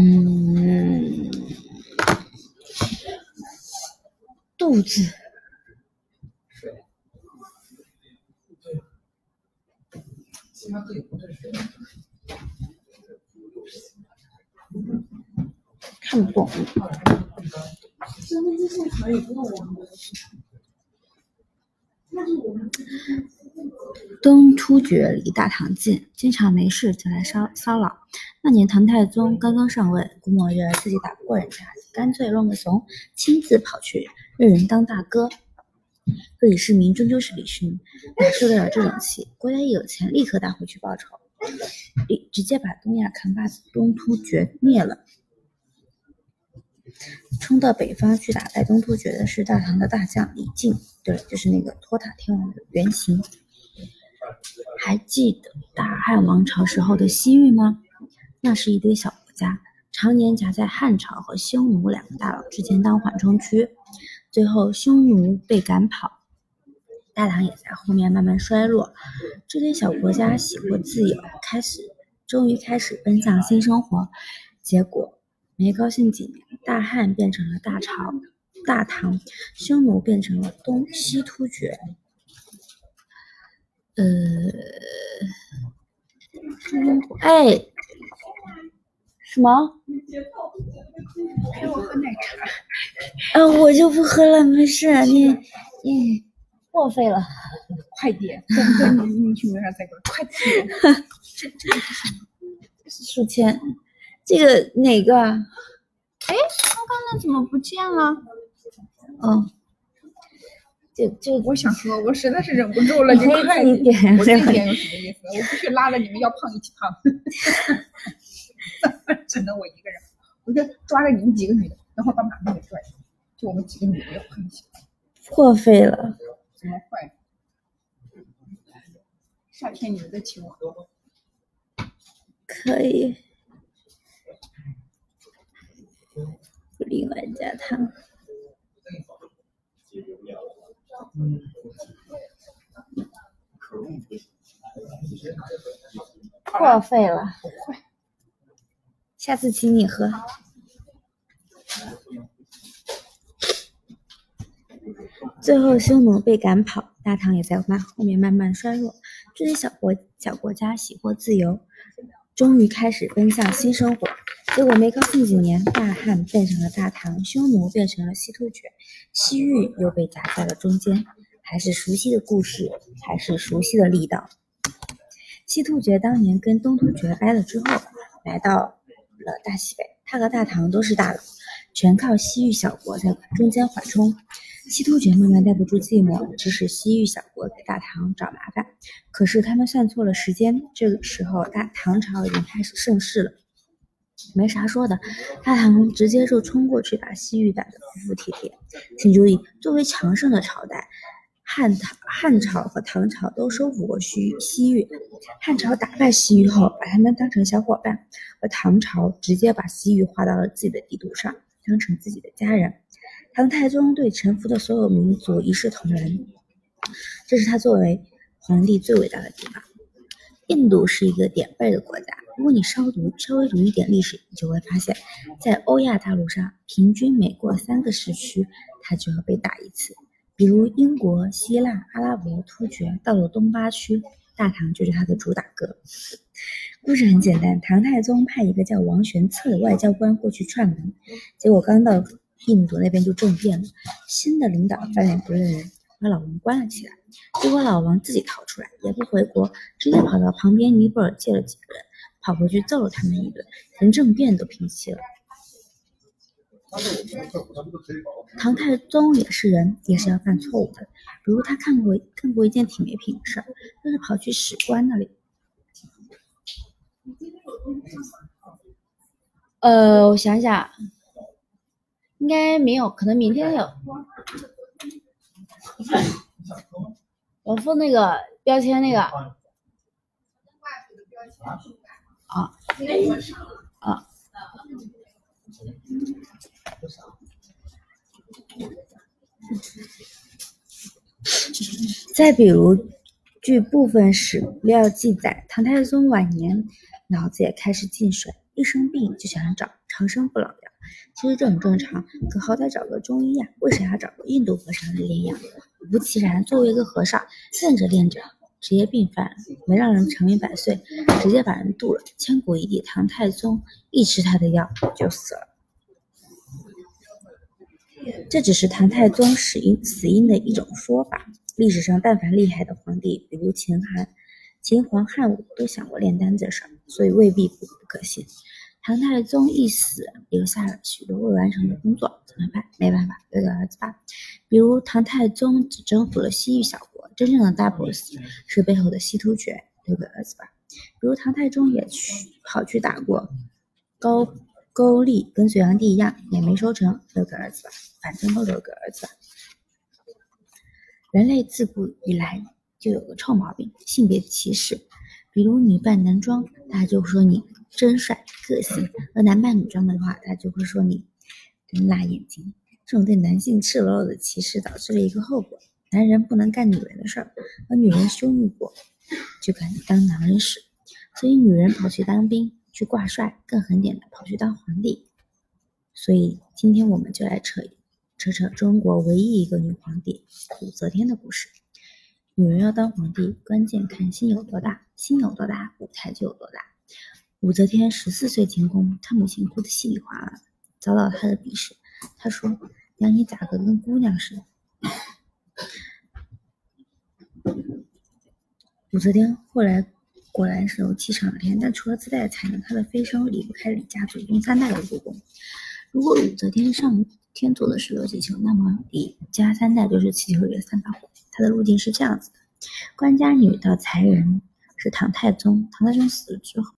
嗯，肚子。看不懂。东突厥离大唐近，经常没事就来骚骚扰。那年唐太宗刚刚上位，估摸着自己打不过人家，干脆装个怂，亲自跑去认人当大哥。可李世民终究是李世民，哪受得了这种气？国家一有钱，立刻打回去报仇，直直接把东亚扛把子东突厥灭了。冲到北方去打败东突厥的是大唐的大将李靖，对，就是那个托塔天王的原型。还记得大汉王朝时候的西域吗？那是一堆小国家，常年夹在汉朝和匈奴两个大佬之间当缓冲区。最后匈奴被赶跑，大唐也在后面慢慢衰落。这堆小国家喜获自由，开始终于开始奔向新生活。结果没高兴几年，大汉变成了大朝，大唐，匈奴变成了东西突厥。呃，哎，什么？陪我喝奶茶。啊，我就不喝了，没事。你你破费了，快点！再再你你去楼上再给我，快点！这这个是什么？这是书签。这个哪个？哎，刚刚那怎么不见了？哦。就就我想喝，我实在是忍不住了，你快一点！我这一点有什么意思？我不去拉着你们要胖一起胖，只能我一个人，我就抓着你们几个女的，然后把马路给拽上，就我们几个女的要胖一起胖。破费了？怎么坏？夏天你们再请我。可以。另外加汤。破费了，下次请你喝。最后匈奴被赶跑，大唐也在慢后面慢慢衰落。这些小国小国家喜获自由，终于开始奔向新生活。结果没高兴几年，大汉变成了大唐，匈奴变成了西突厥，西域又被夹在了中间。还是熟悉的故事，还是熟悉的力道。西突厥当年跟东突厥掰了之后，来到了大西北，他和大唐都是大佬，全靠西域小国在中间缓冲。西突厥慢慢耐不住寂寞，指使西域小国给大唐找麻烦。可是他们算错了时间，这个时候大唐朝已经开始盛世了，没啥说的，大唐直接就冲过去把西域打得服服帖帖。请注意，作为强盛的朝代。汉唐、汉朝和唐朝都收服过西西域，汉朝打败西域后，把他们当成小伙伴，而唐朝直接把西域划到了自己的地图上，当成自己的家人。唐太宗对臣服的所有民族一视同仁，这是他作为皇帝最伟大的地方。印度是一个点背的国家，如果你稍读稍微读一点历史，你就会发现，在欧亚大陆上，平均每过三个时区，它就要被打一次。比如英国、希腊、阿拉伯、突厥，到了东八区，大唐就是他的主打歌。故事很简单，唐太宗派一个叫王玄策的外交官过去串门，结果刚到印度那边就政变了，新的领导翻脸不认人，把老王关了起来。结果老王自己逃出来，也不回国，直接跑到旁边尼泊尔借了几个人，跑回去揍了他们一顿，连政变都平息了。唐太宗也是人，也是要犯错误的。比如他看过干过一件挺没品的事儿，就是跑去史官那里。呃，我想想，应该没有，可能明天有。我付那个标签那个。啊。啊。再比如，据部分史料记载，唐太宗晚年脑子也开始进水，一生病就想找长生不老药。其实这很正常，可好歹找个中医呀，为啥要找个印度和尚来炼药？果不其然，作为一个和尚，练着练着，职业病犯了，没让人长命百岁，直接把人渡了。千古一帝唐太宗一吃他的药就死了。这只是唐太宗死因死因的一种说法。历史上，但凡厉害的皇帝，比如秦汉、秦皇汉武，都想过炼丹这事儿，所以未必不不可信。唐太宗一死，留下了许多未完成的工作，怎么办？没办法，留给儿子吧。比如唐太宗只征服了西域小国，真正的大 boss 是背后的西突厥，留给儿子吧。比如唐太宗也去跑去打过高句丽，跟隋炀帝一样，也没收成，留给儿子吧。反正都留给儿子吧。人类自古以来就有个臭毛病，性别歧视。比如女扮男装，大家就说你真帅、个性；而男扮女装的话，大家就会说你真辣眼睛。这种对男性赤裸裸的歧视，导致了一个后果：男人不能干女人的事儿，而女人羞辱过就敢当男人使。所以女人跑去当兵、去挂帅，更狠点的跑去当皇帝。所以今天我们就来扯一扯扯中国唯一一个女皇帝武则天的故事。女人要当皇帝，关键看心有多大，心有多大，舞台就有多大。武则天十四岁进宫，她母亲哭得稀里哗啦，遭到她的鄙视。她说：“娘，你咋个跟姑娘似的？” 武则天后来果然是有气场的天，但除了自带才能，她的飞升离不开李家祖宗三代的助攻。如果武则天上天做的是热气球，那么李家三代就是气球里的三把火。它的路径是这样子的：官家女的才人是唐太宗，唐太宗死了之后，